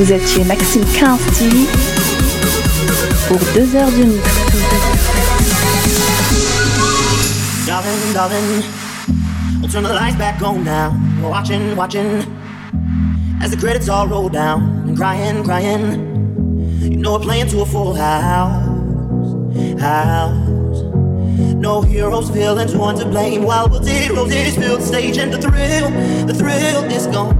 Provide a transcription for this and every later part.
Vous êtes chez Maxime 15 TV pour deux heures de mix. Darling, darling, we'll turn the lights back on now. Watching, watching, as the credits all roll down. And crying, crying, you know we're playing to a full house. House. No heroes, villains, one to blame. While we'll stage and the thrill, the thrill is gone.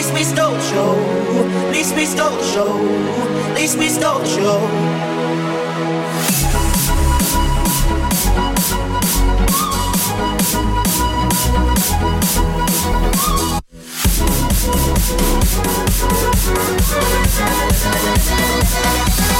Least we stole the show. Least we stole the show. Least we stole the show. darling.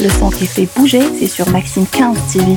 Le son qui fait bouger, c'est sur Maxime 15 TV.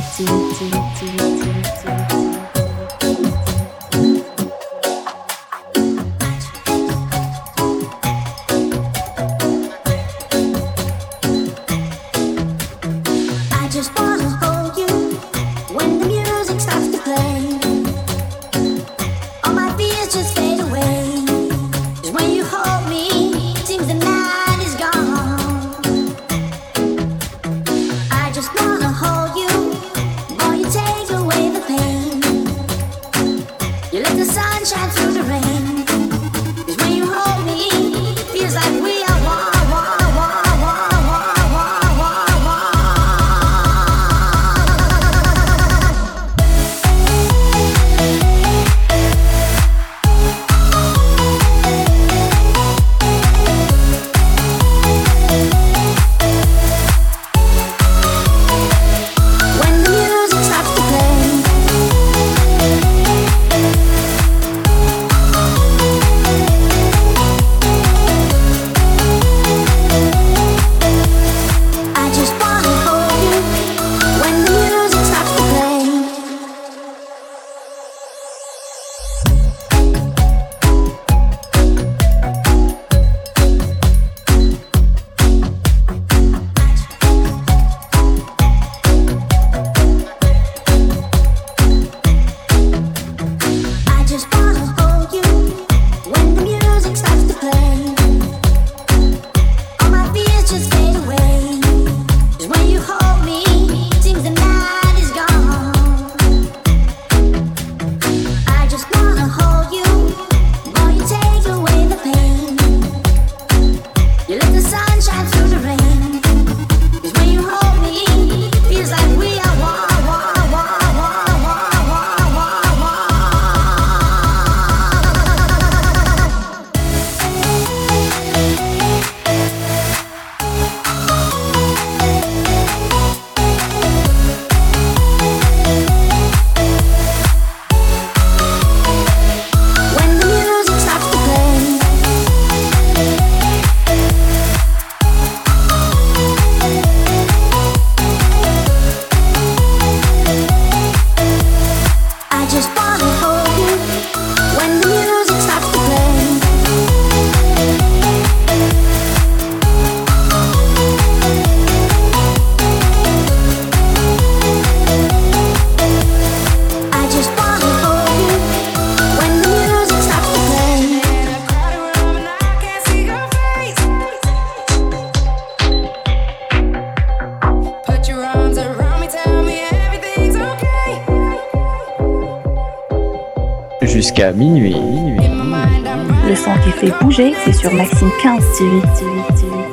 minuit. Le son qui fait bouger, c'est sur Maxime 15 TV. TV, TV.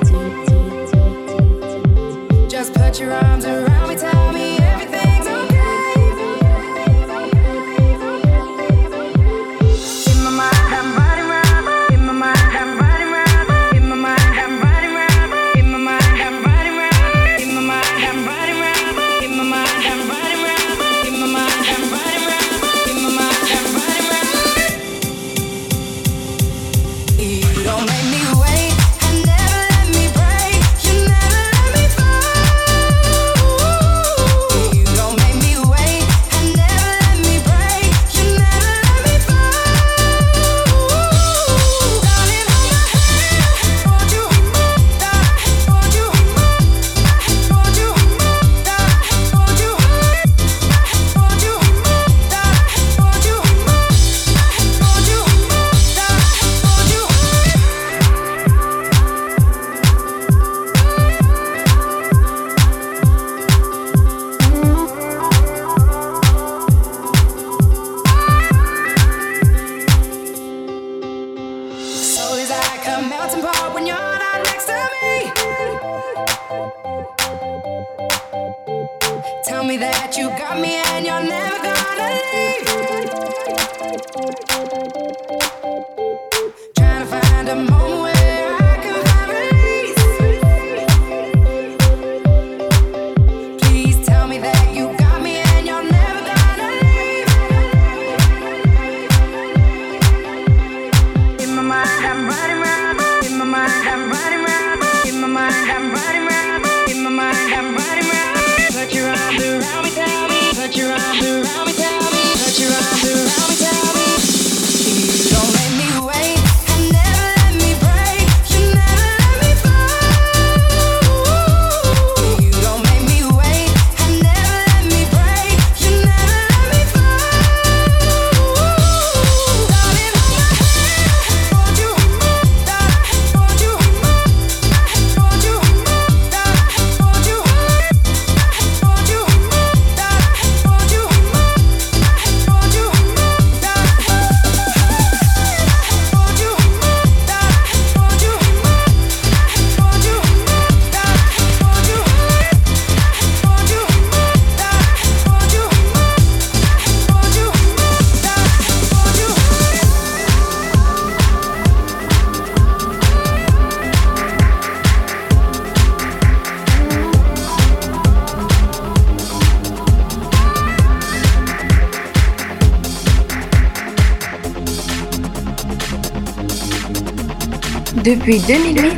Depuis 2008,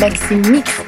Maxime Mix.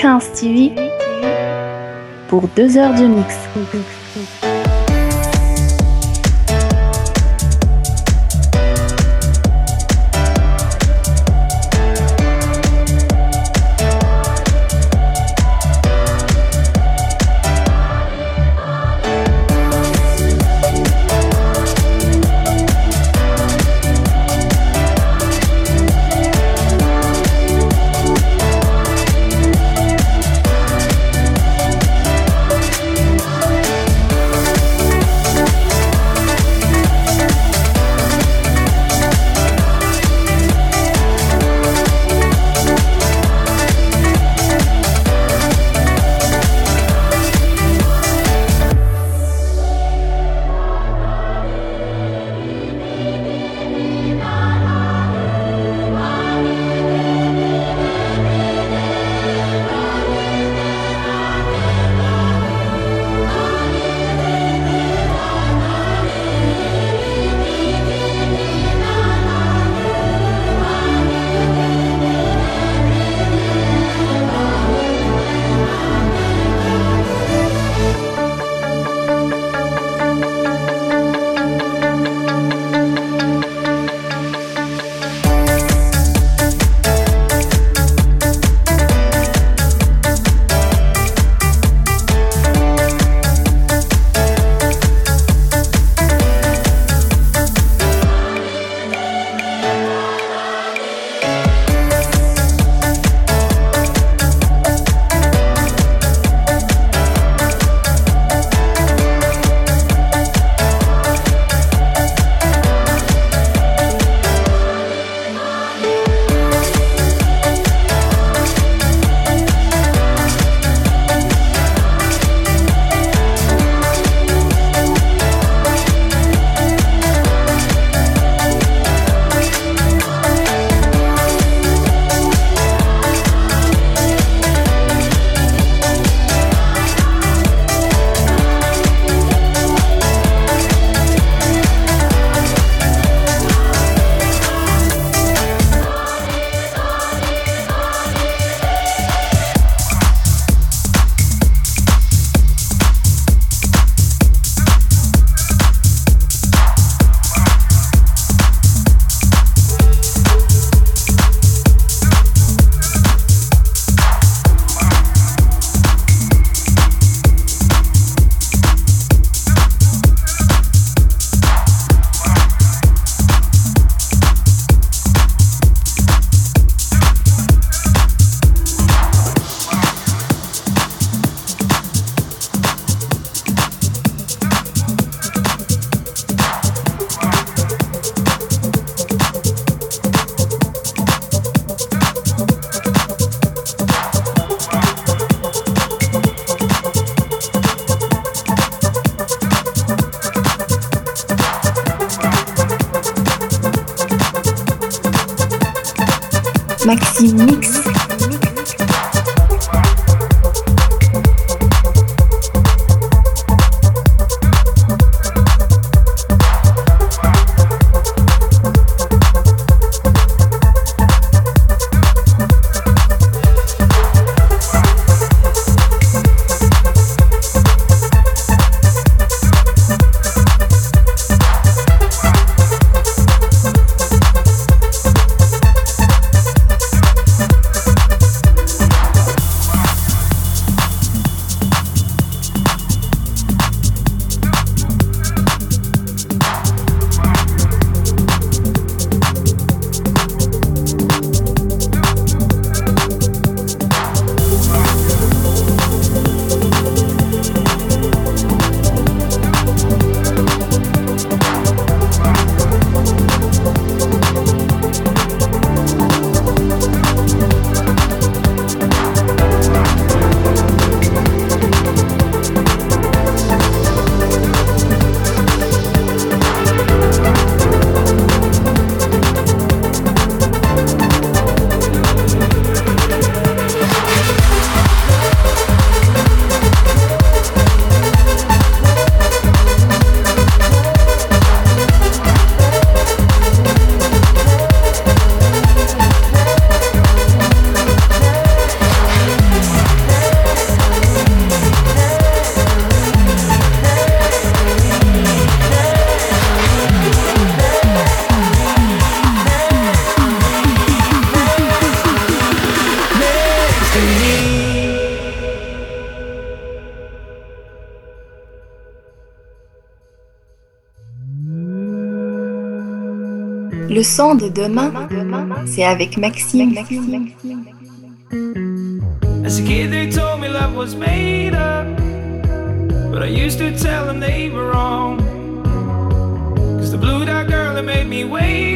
15 TV pour deux heures de mix. son de demain, c'est avec Maxime. As a kid, they told me love was made up, but I used to tell them they were wrong. Cause the blue dot girl that made me wait.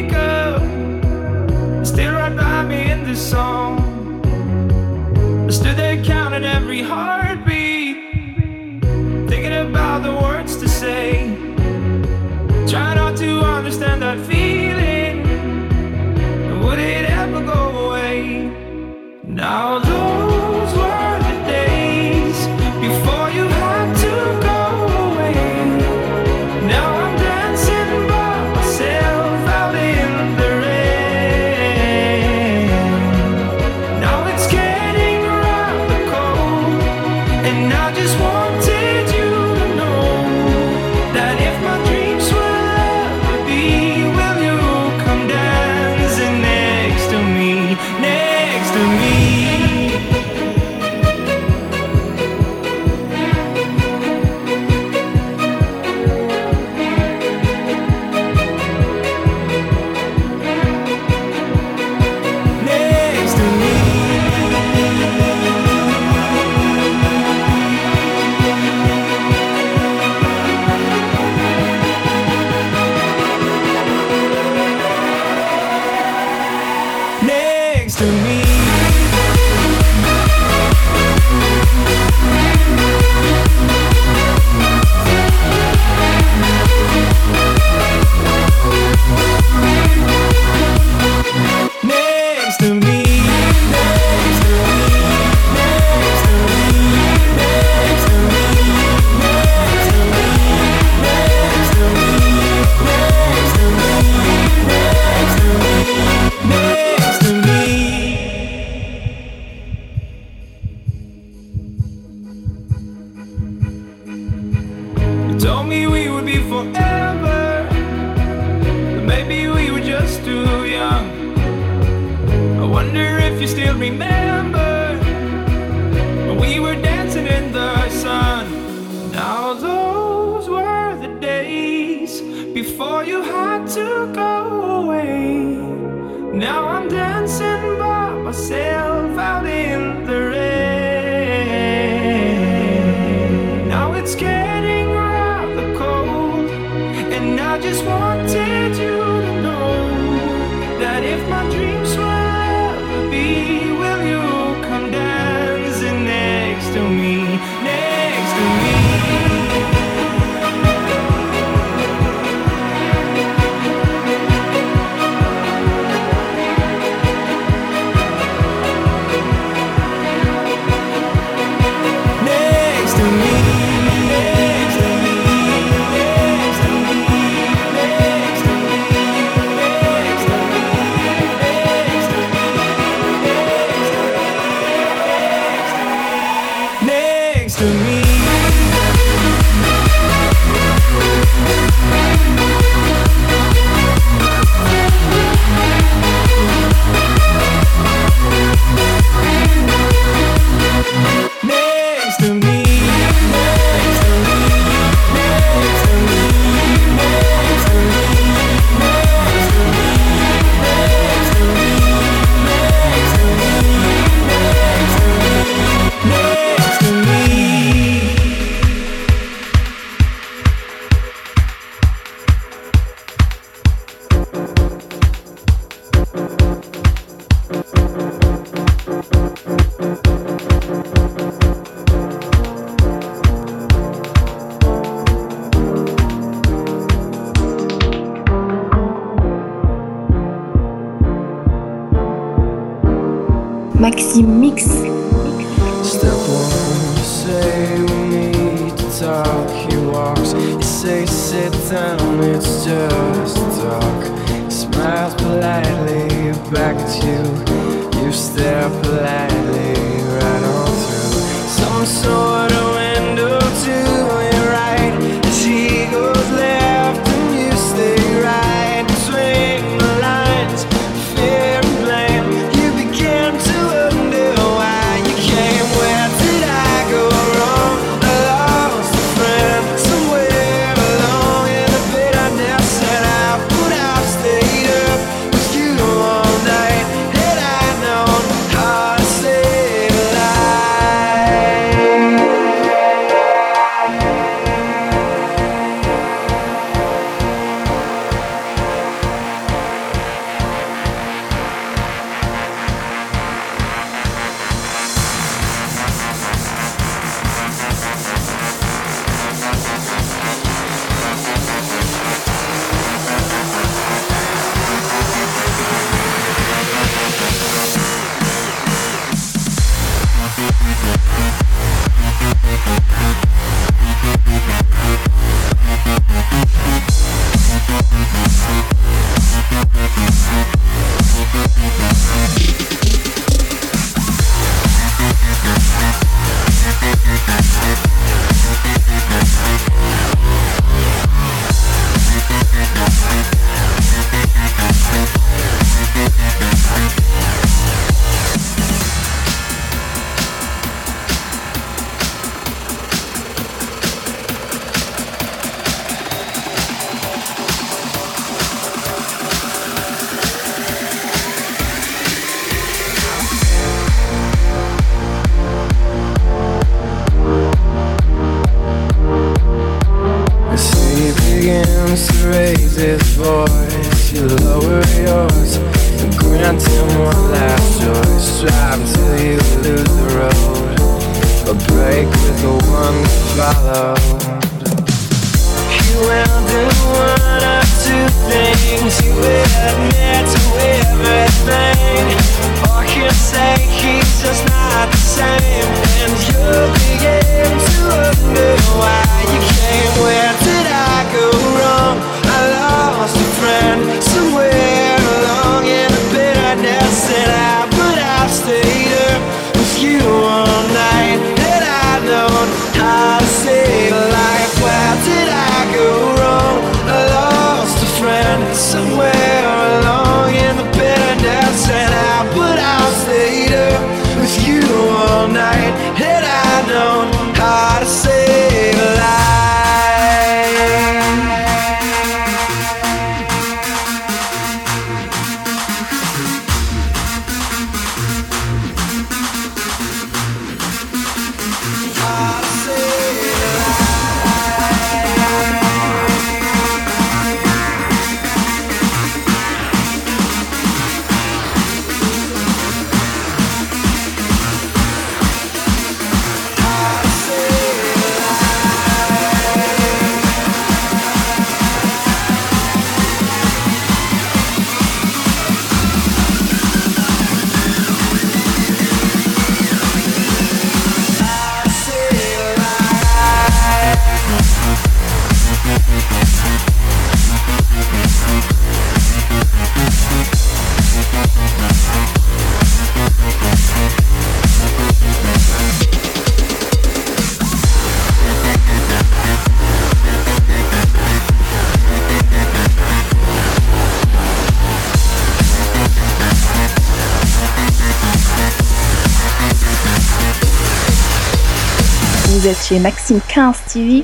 vous êtes chez Maxime 15 TV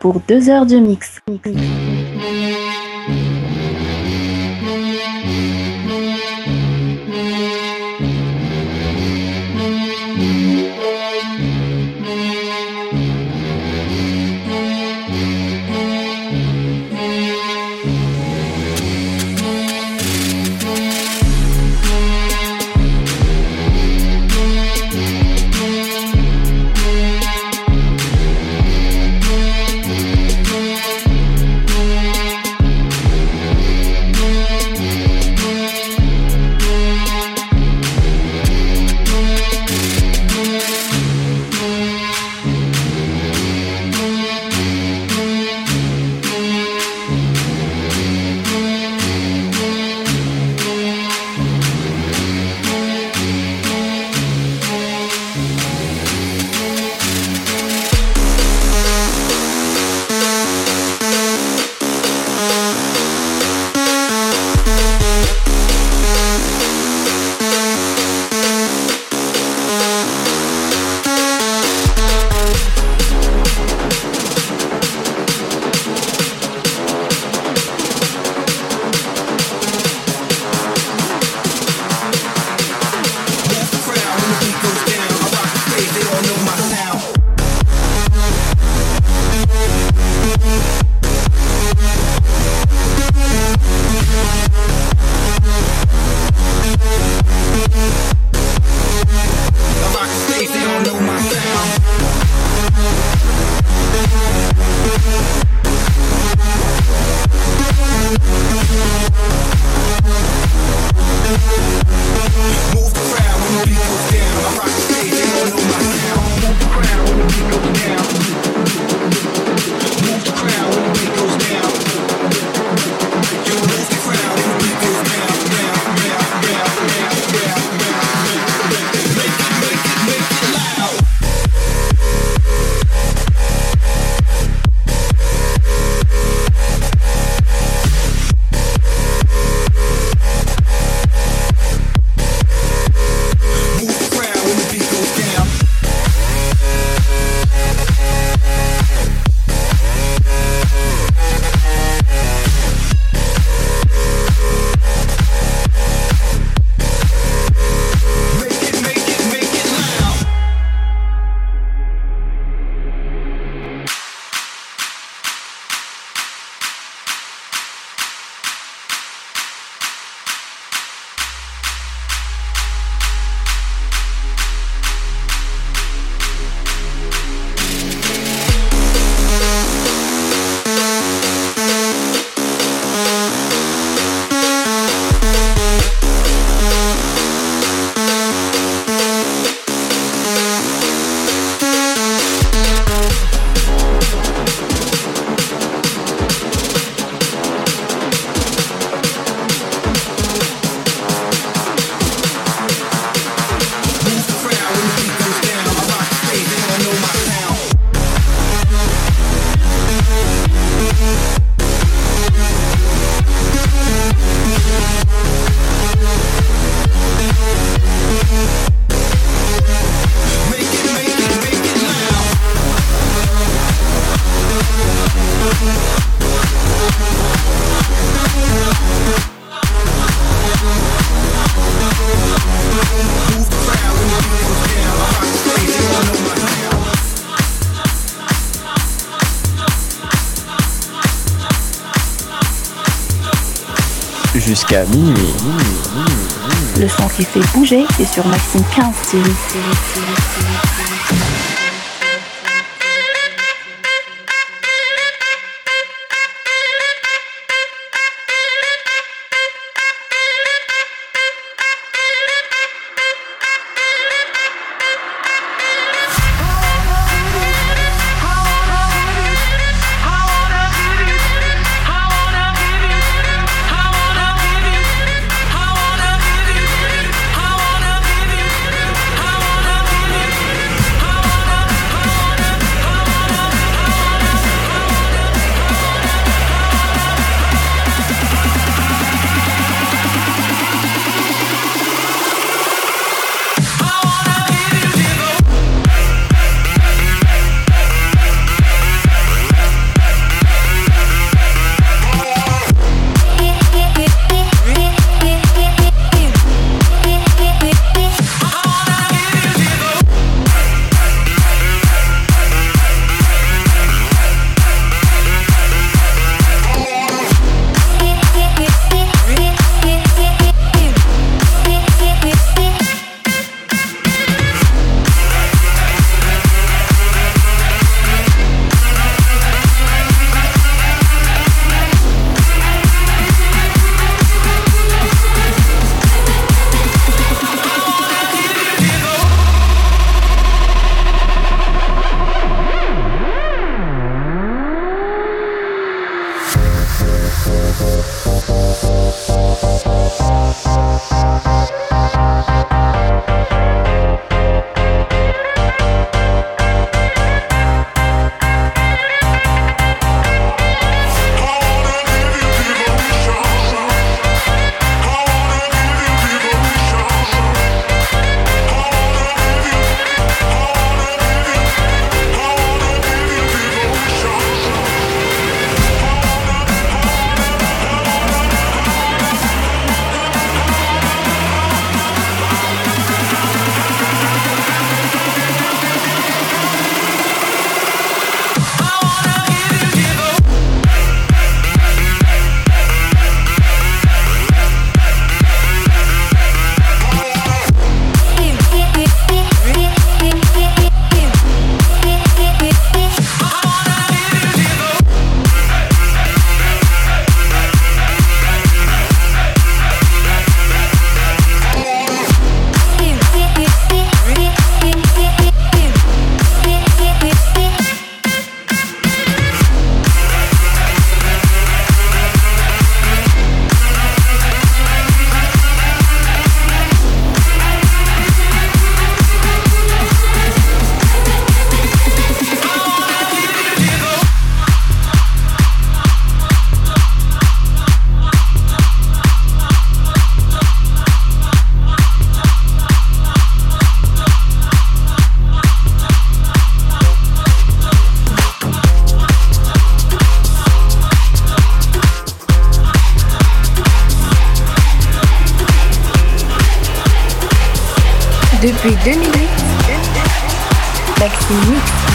pour deux heures de mix. mix. Le son qui fait bouger, c'est sur Maxime 15. Depuis 2008, Maxime.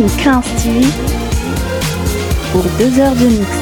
Maxime 15 TV pour deux heures de mix.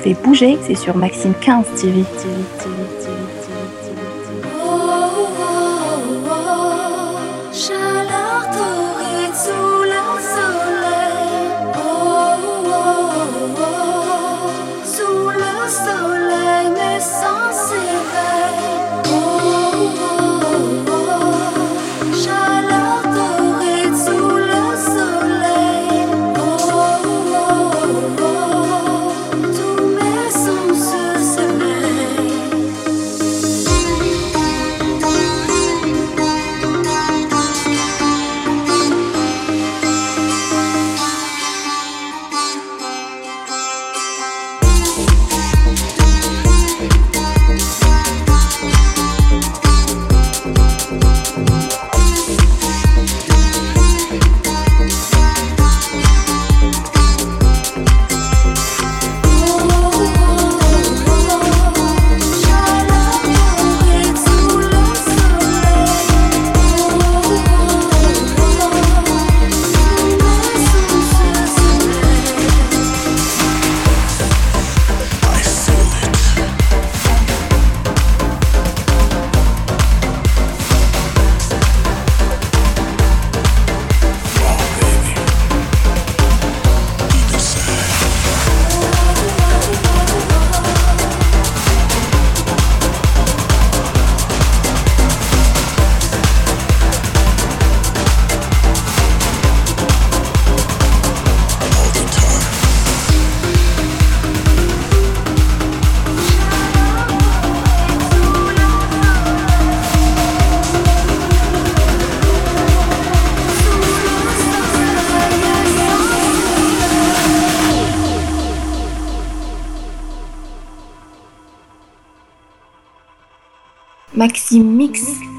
fait bouger, c'est sur Maxime 15 TV. TV, TV, TV. sie mixt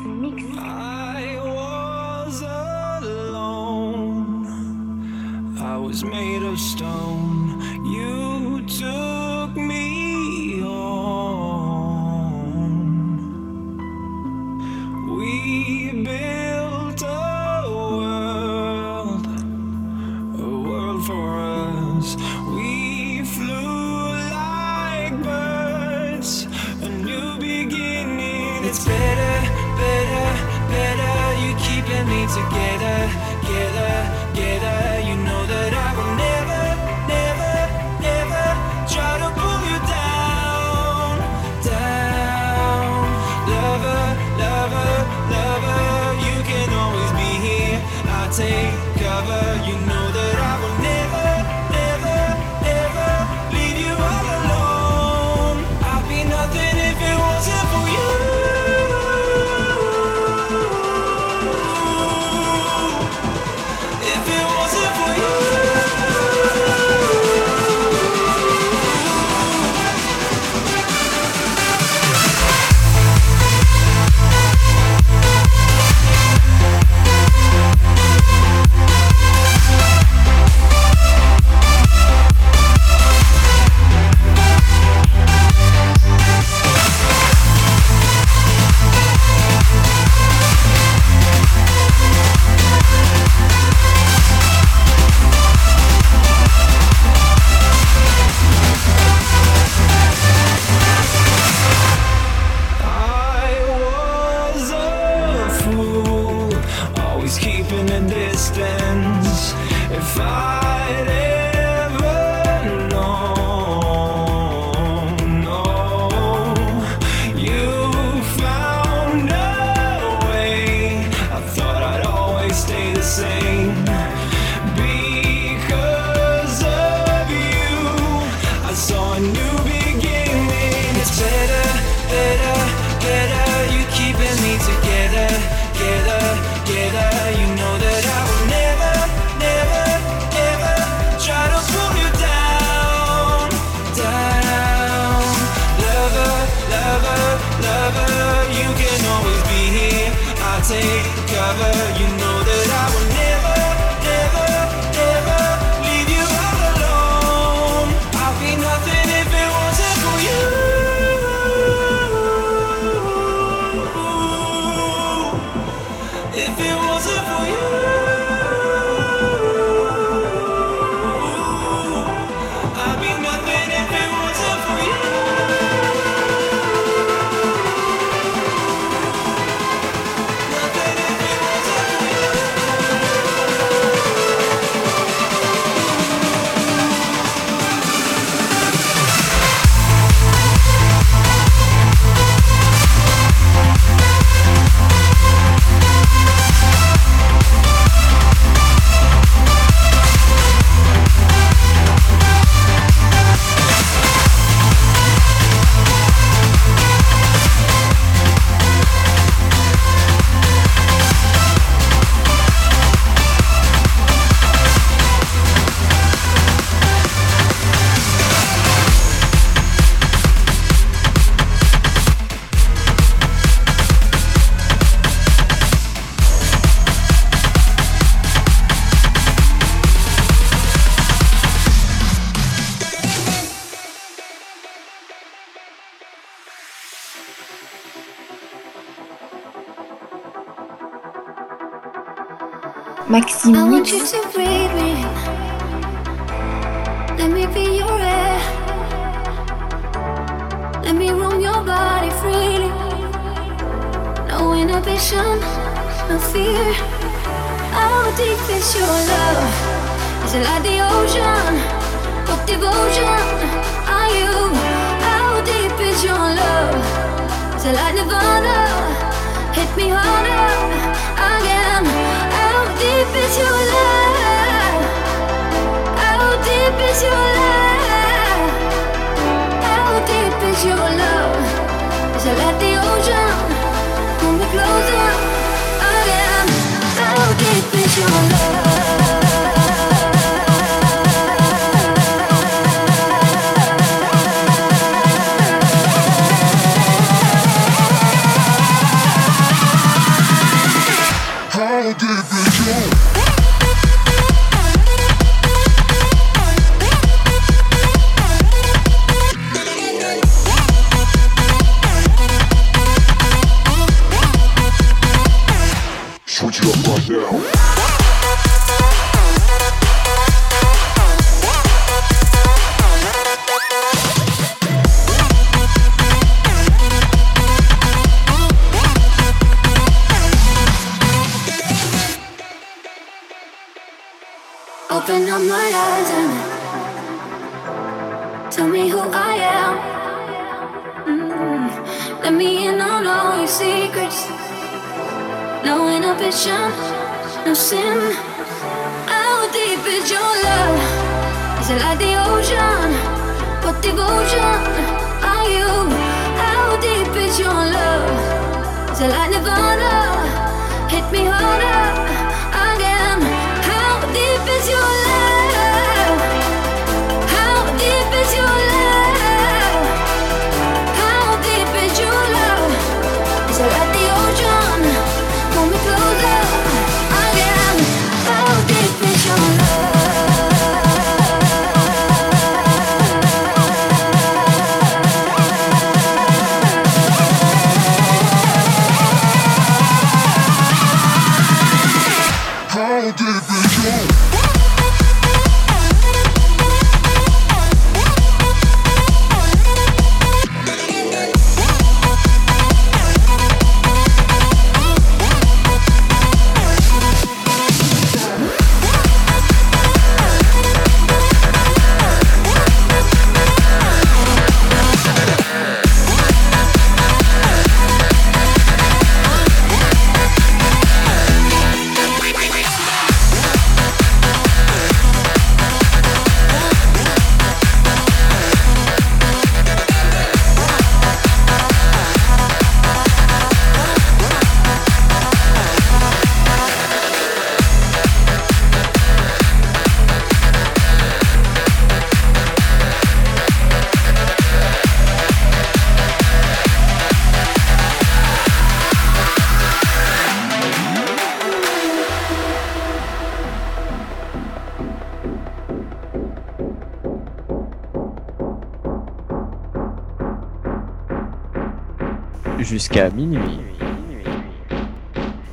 Jusqu'à minuit.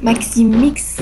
Maxime Mix.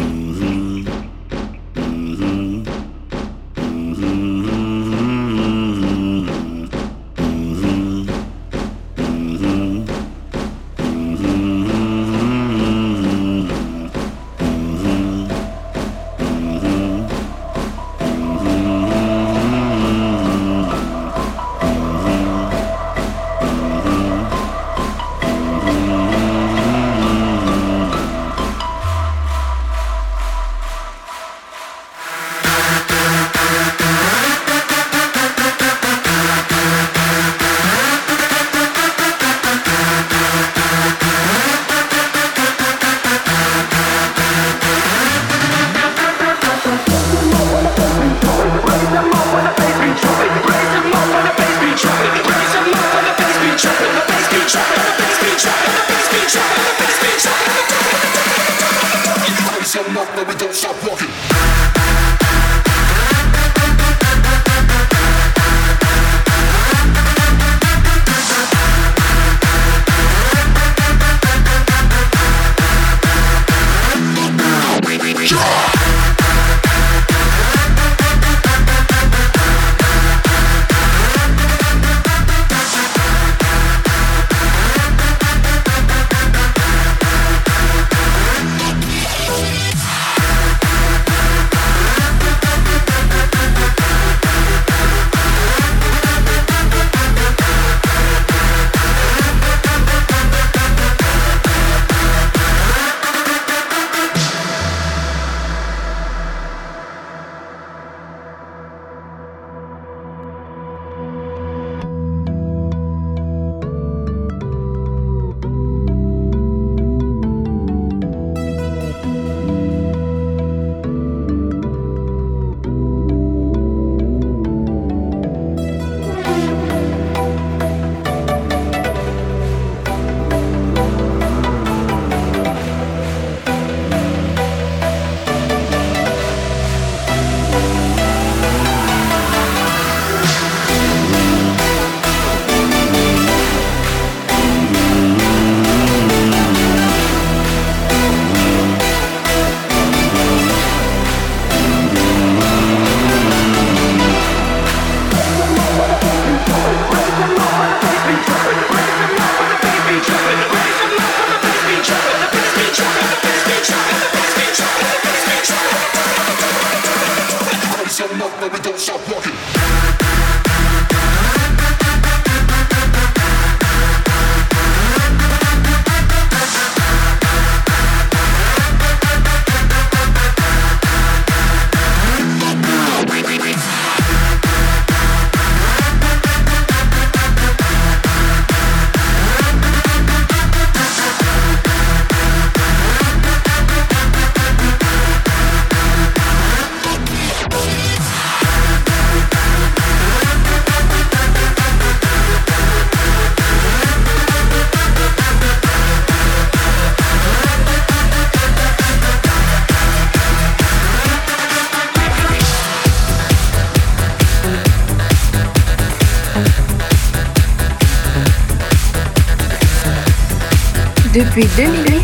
Depuis 2008,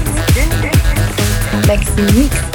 Maxime Mix.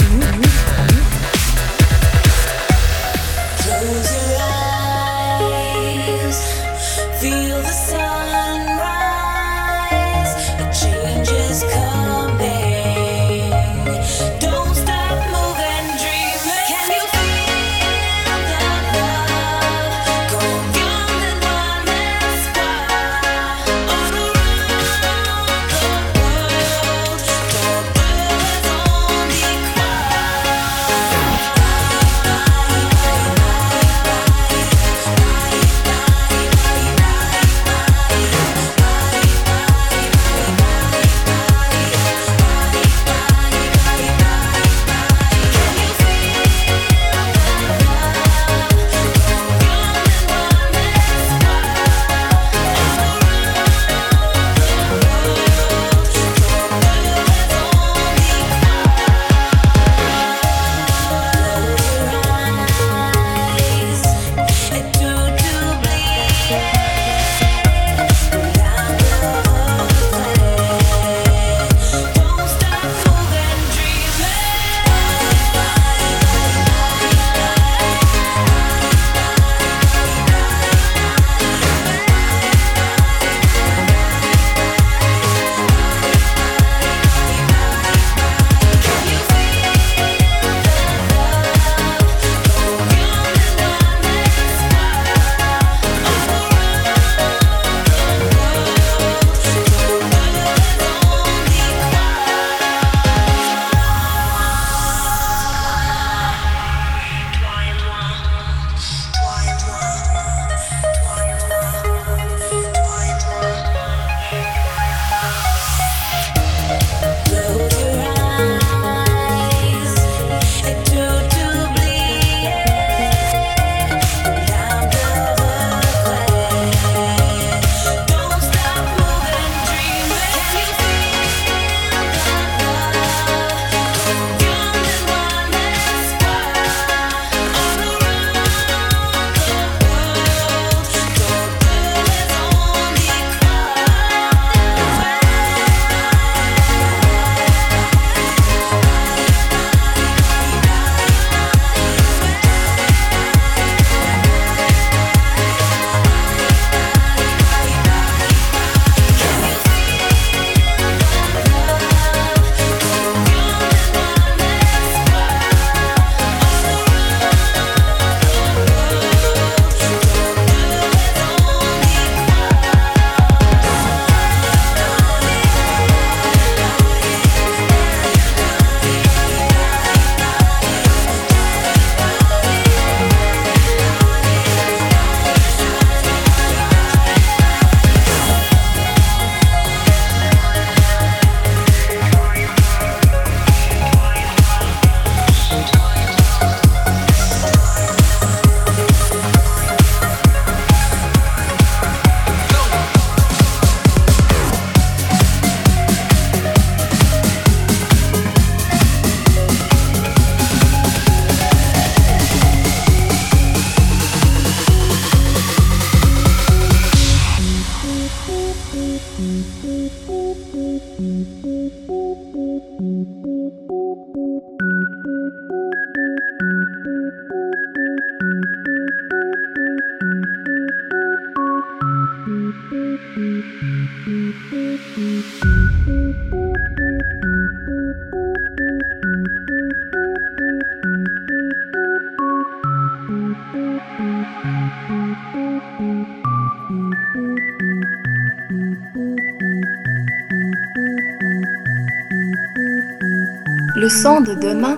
Le son de demain,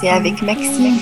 c'est avec Maxime.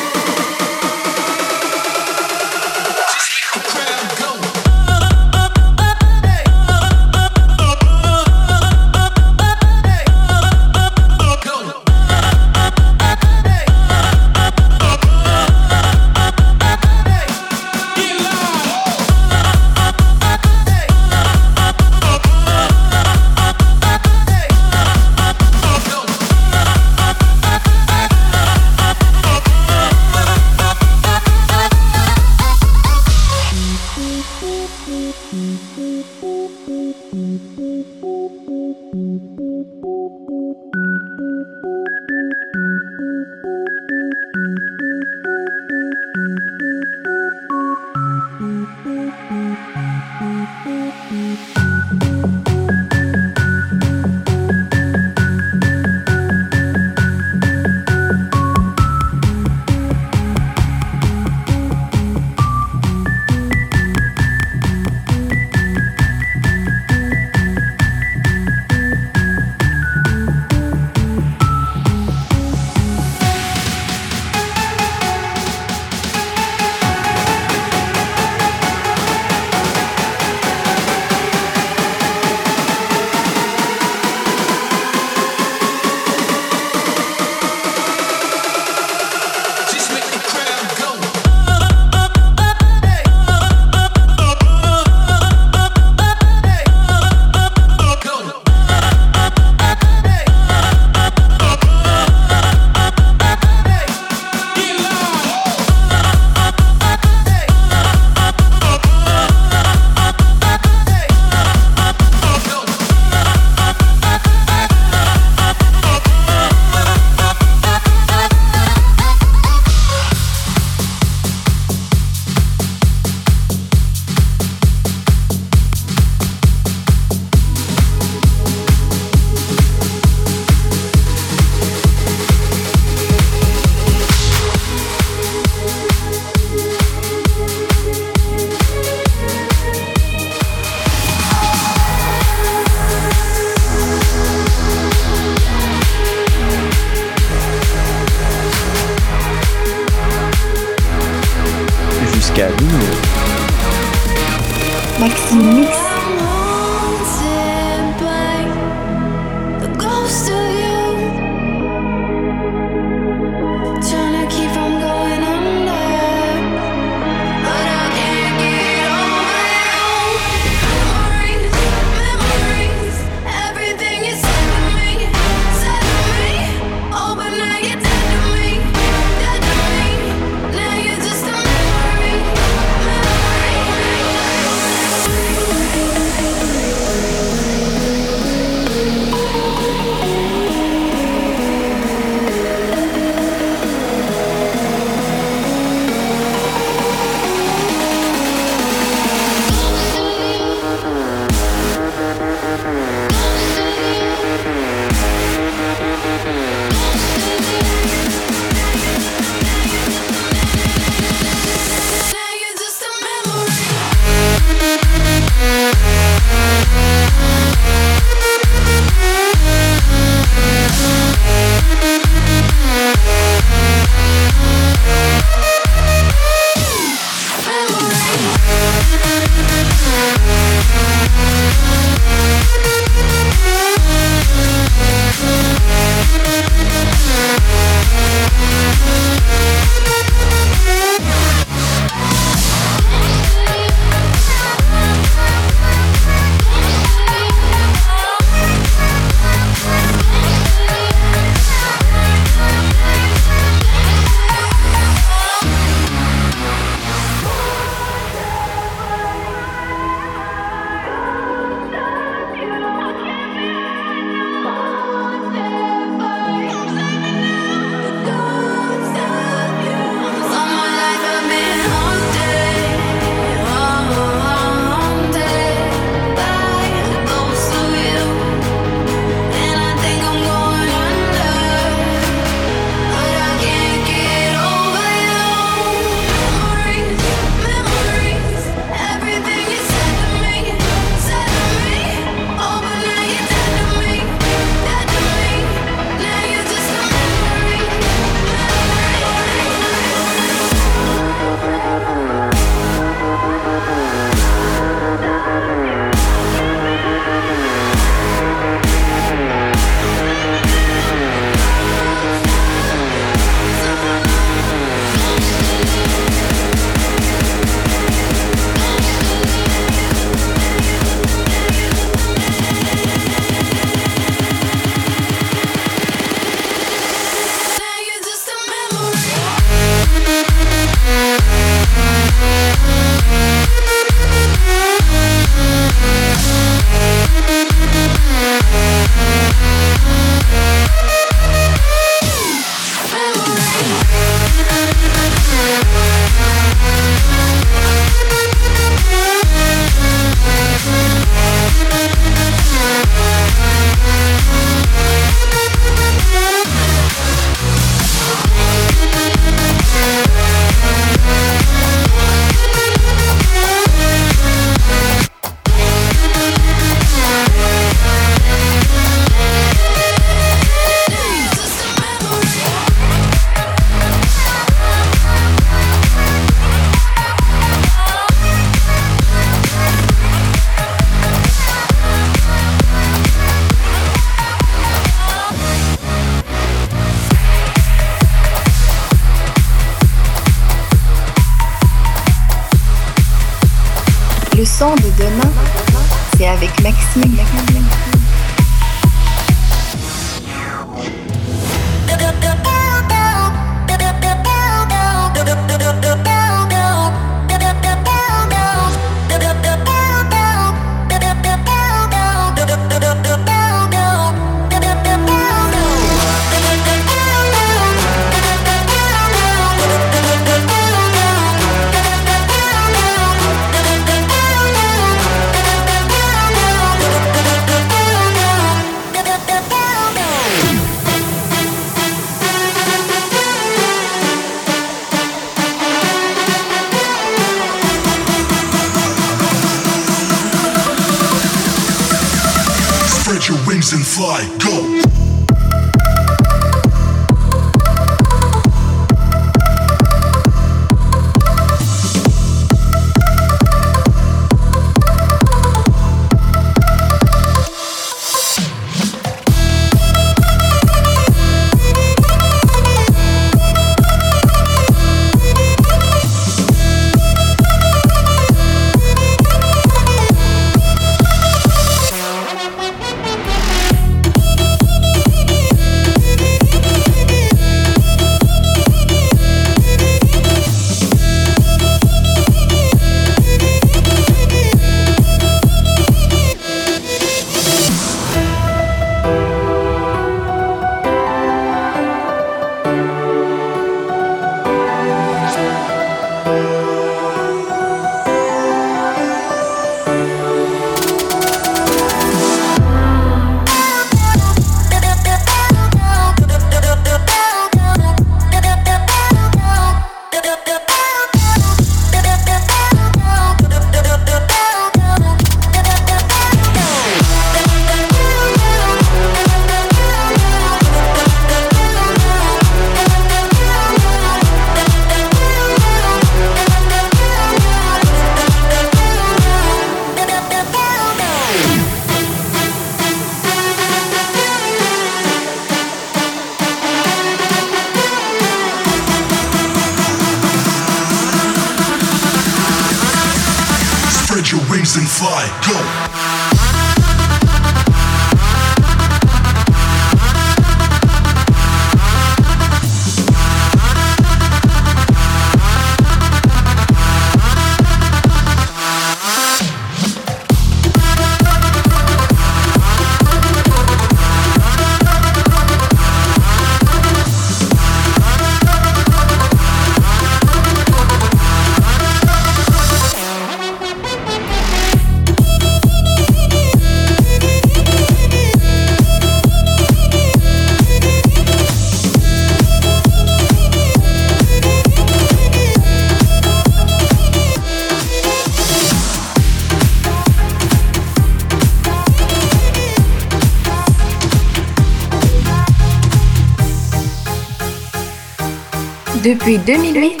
Depuis 2008,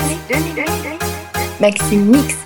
Maxime Mix.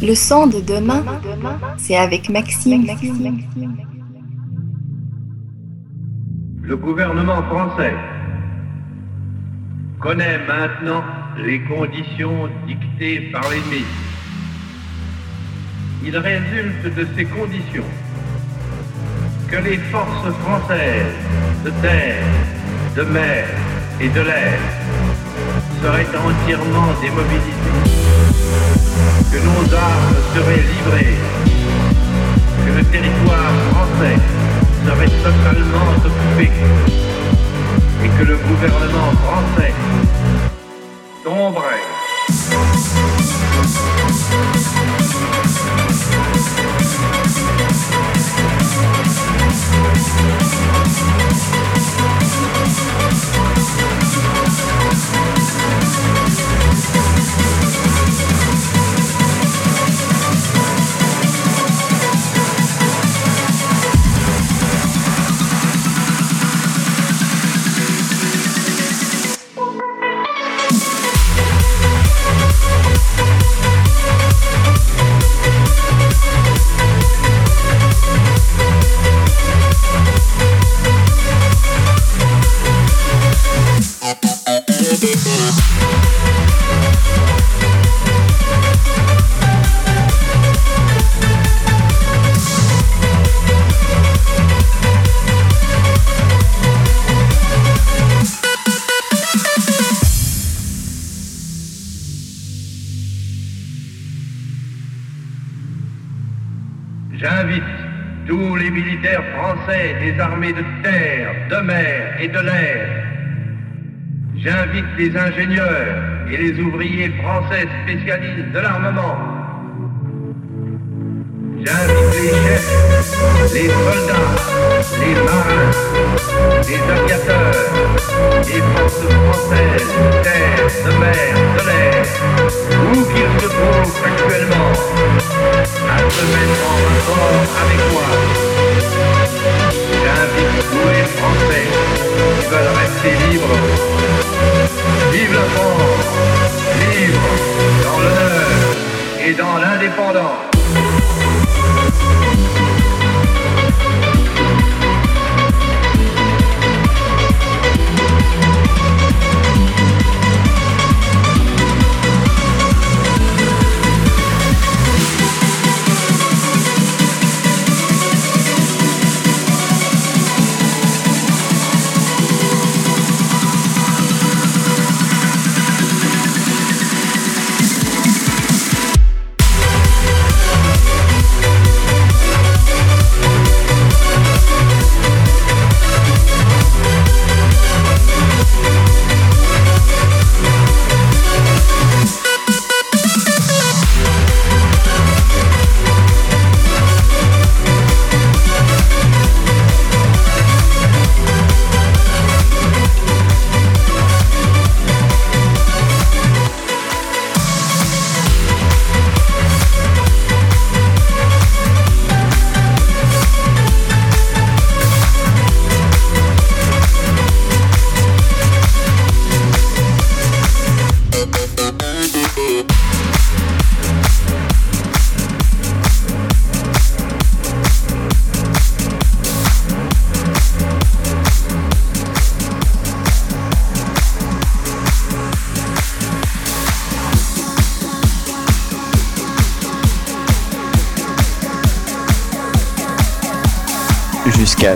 Le son de demain, c'est avec Maxime. Le gouvernement français connaît maintenant les conditions dictées par l'ennemi. Il résulte de ces conditions que les forces françaises de terre, de mer et de l'air seraient entièrement démobilisées, que nos armes seraient livrées, que le territoire français serait totalement occupé et que le gouvernement français tomberait. J'invite tous les militaires français des armées de terre, de mer et de l'air. J'invite les ingénieurs et les ouvriers français spécialistes de l'armement. J'invite les chefs, les soldats, les marins, les aviateurs, les forces françaises de terre, de mer, de l'air, où qu'ils se trouvent actuellement, à se mettre en rapport avec moi. J'invite tous les Français qui veulent rester libres. Vive la France, libre dans l'honneur et dans l'indépendance.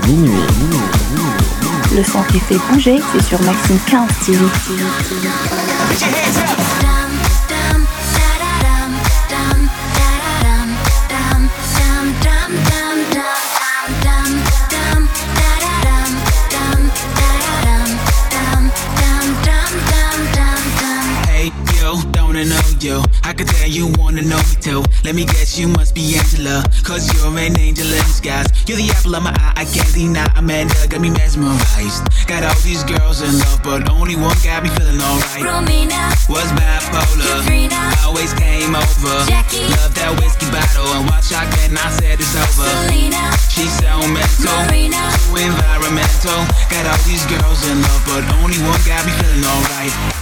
Minuit. Le son qui fait bouger, c'est sur Maxime 15 TV. You? I could tell you wanna know me too. Let me guess, you must be Angela. Cause you're an angel in disguise. You're the apple of my eye, I can't deny. Amanda got me mesmerized. Got all these girls in love, but only one got me feeling alright. Romina, Was bipolar, Katrina, always came over. Jackie, Love that whiskey bottle and watch I can I said it's over. Selena, She's so mental, Marina, too environmental. Got all these girls in love, but only one got me feeling alright.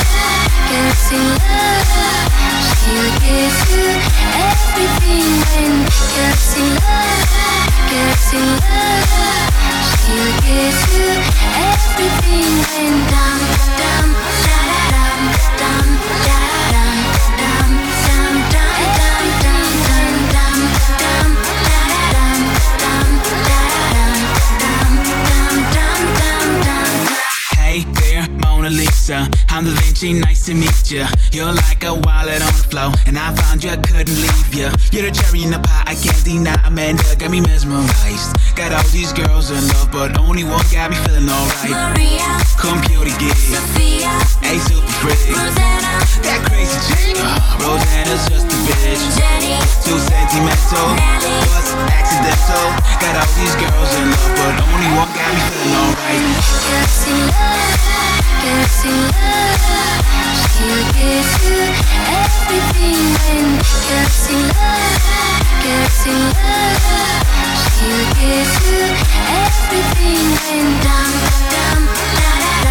in love She'll give you everything when girls in love Girls in love. She'll give you everything when down, down, down I'm Da Vinci, nice to meet ya. You're like a wallet on the floor, and I found you, I couldn't leave ya. You're the cherry in the pie, I can't deny. Amanda got me mesmerized. Got all these girls in love, but only one got me feeling alright. Maria, Computer geek, Sophia, hey super. Rosanna, That crazy chick, uh, Rosanna's just a bitch. Jenny, Too sentimental, was accidental. Got all these girls in love, but only one got me feeling alright. galaxy love, galaxy love. She'll give you everything when galaxy love, galaxy love. She'll give you everything when dum dum da da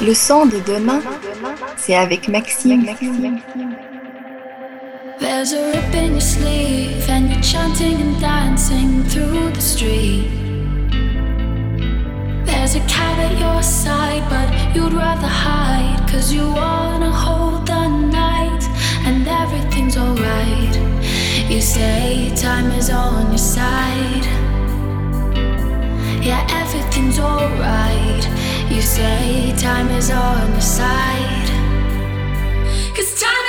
Le son de demain, c'est avec Maxime. There's a rip in your sleeve, and you're chanting and dancing through the street. There's a cat at your side, but you'd rather hide, cause you wanna hold the night, and everything's alright. You say time is on your side. Yeah, everything's alright. You say time is on your side. Cause time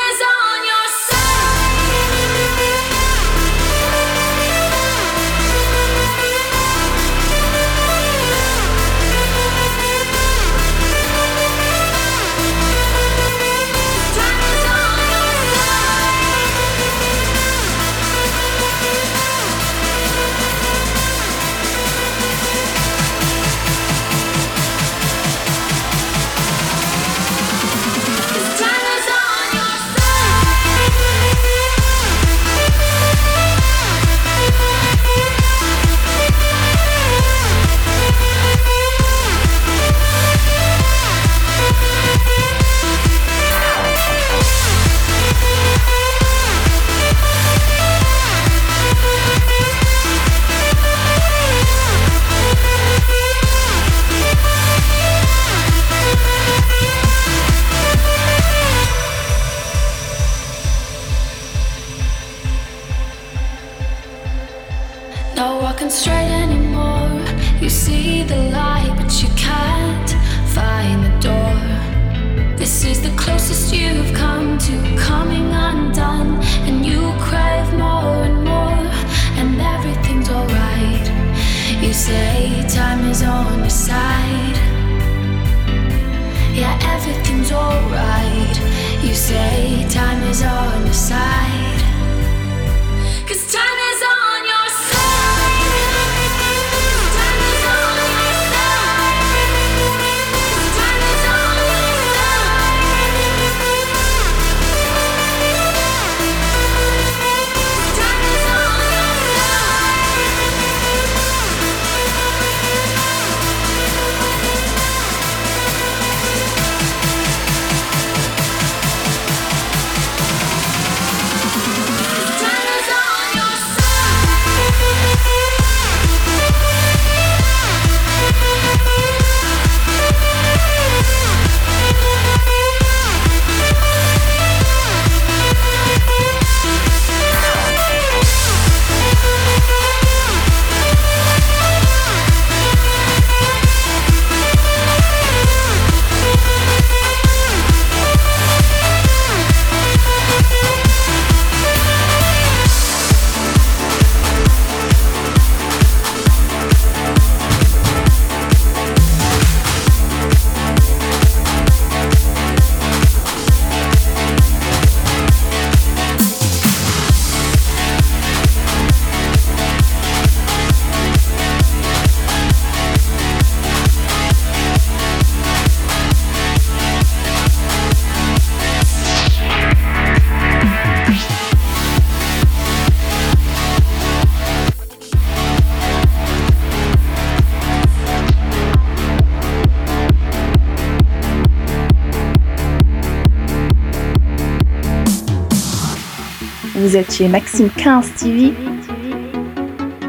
Vous êtes chez Maxime 15 TV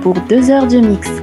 pour deux heures de mix.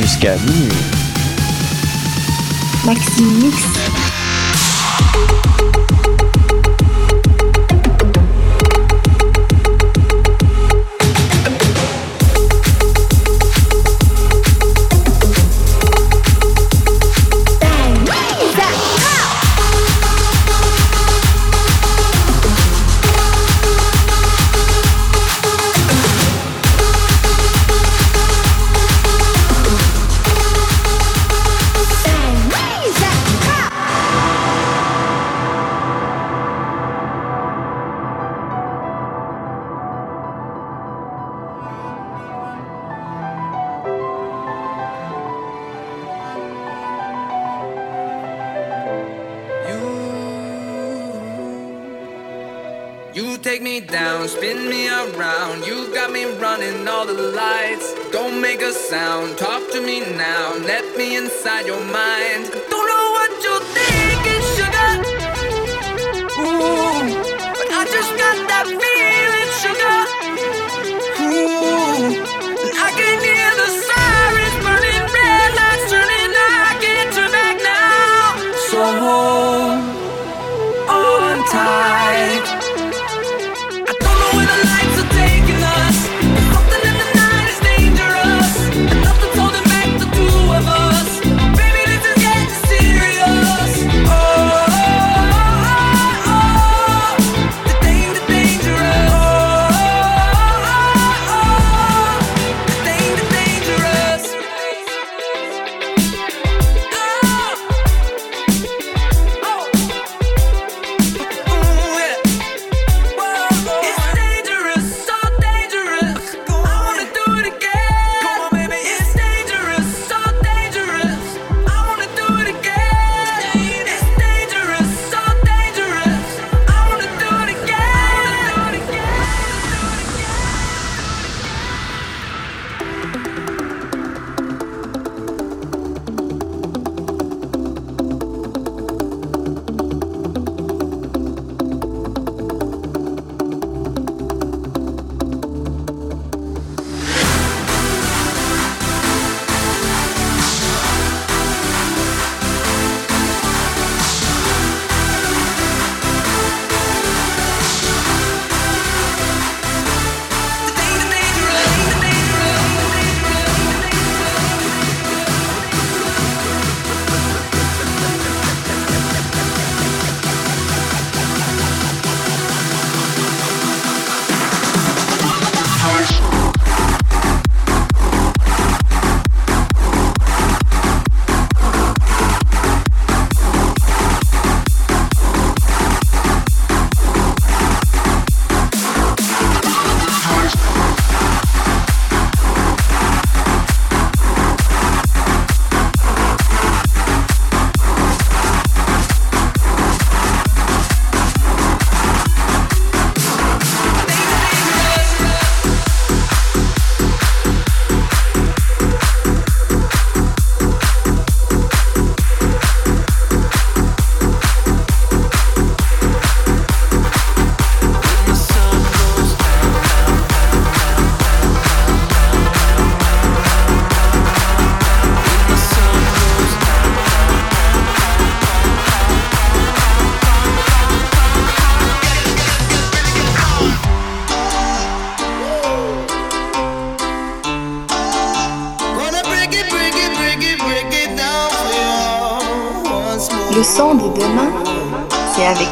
Jusqu'à minuit. Maxime Mix. Sound, talk to me now. Let me inside your mind. Don't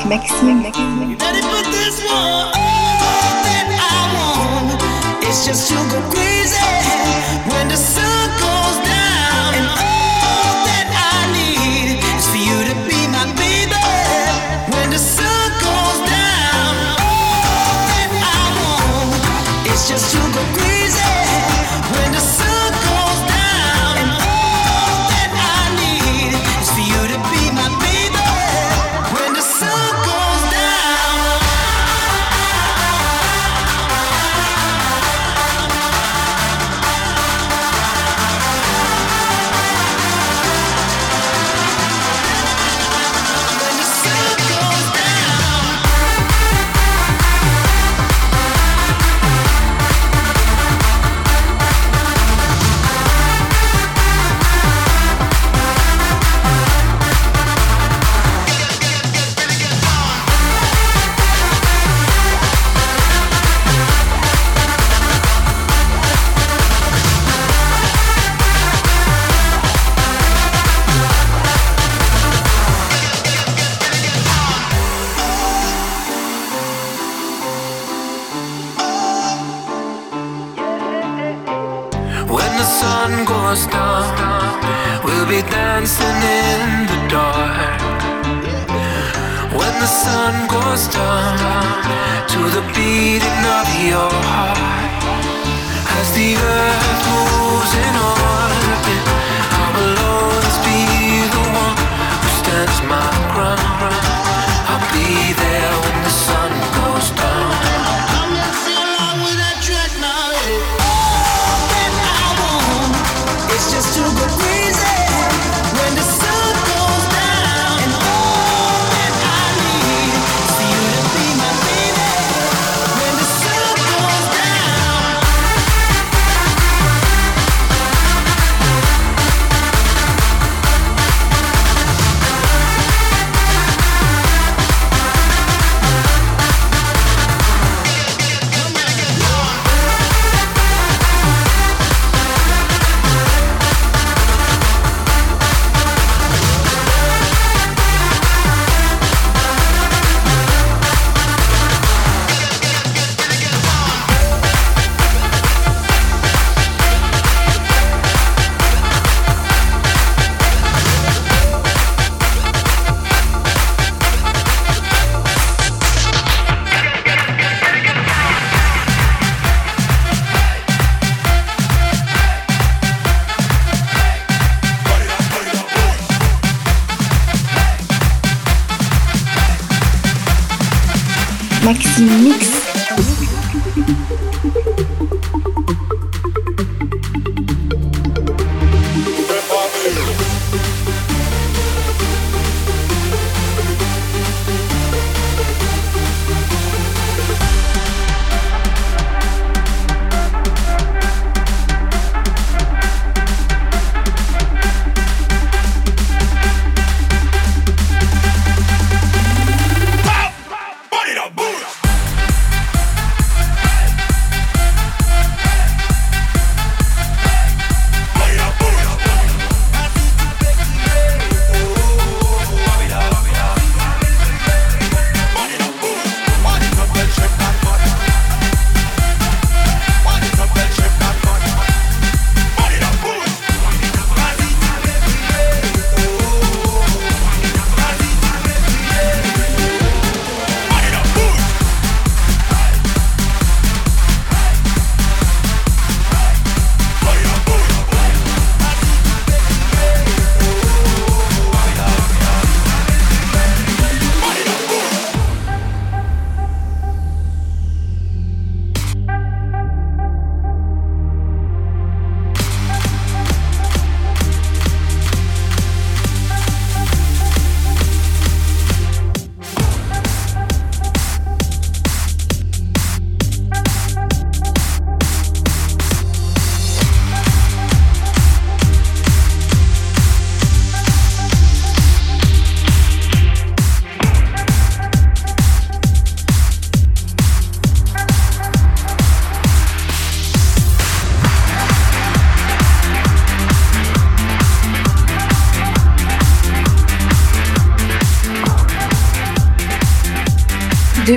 c'est avec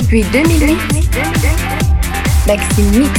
Depuis 2008, Maxime Mix.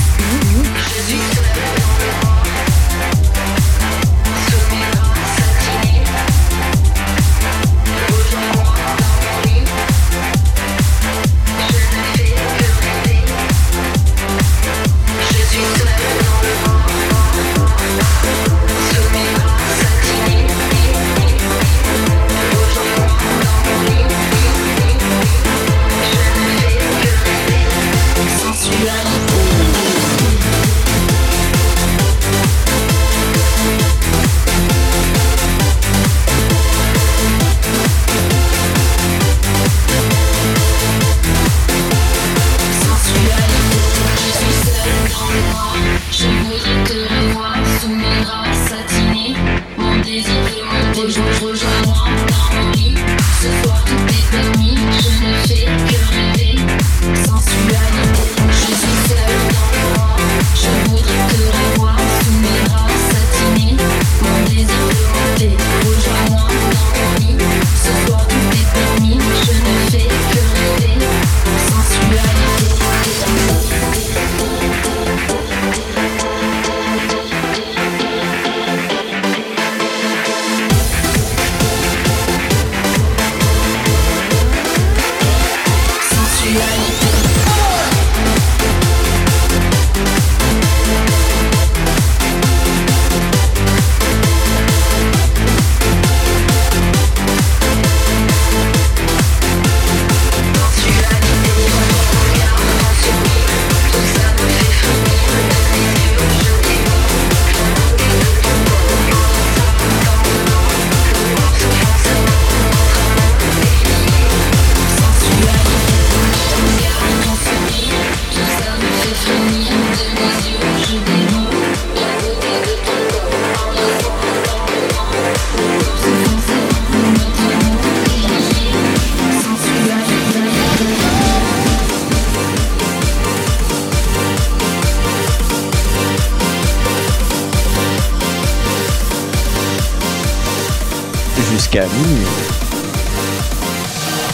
Minuit.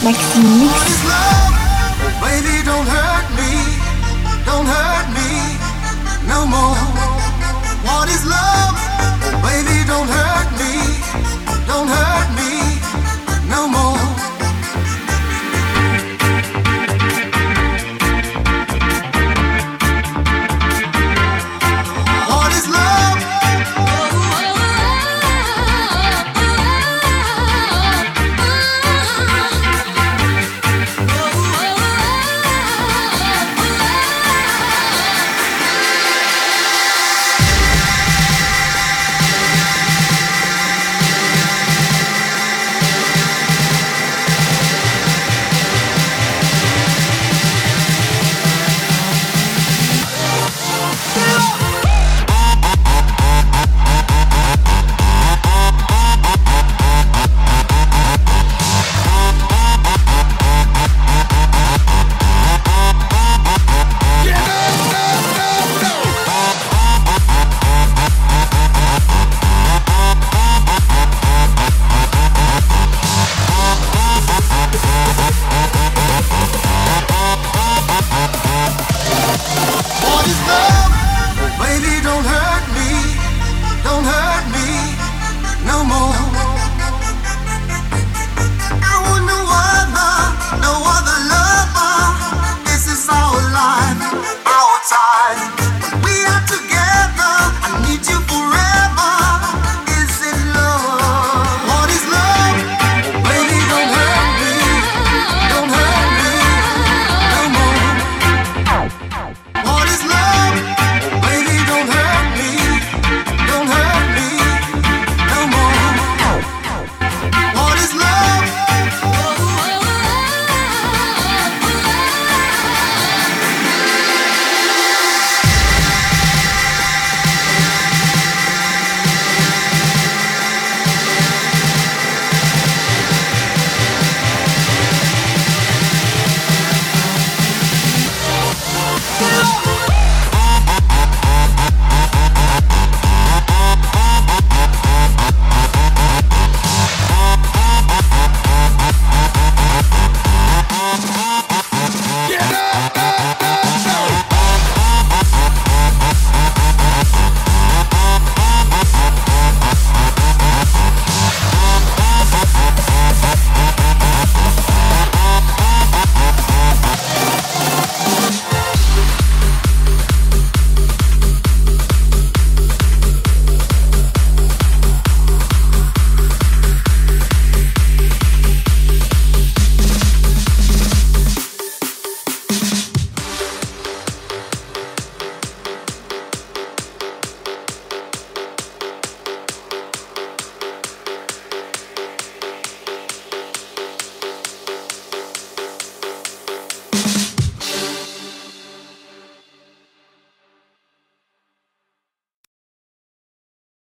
Maxime Mix.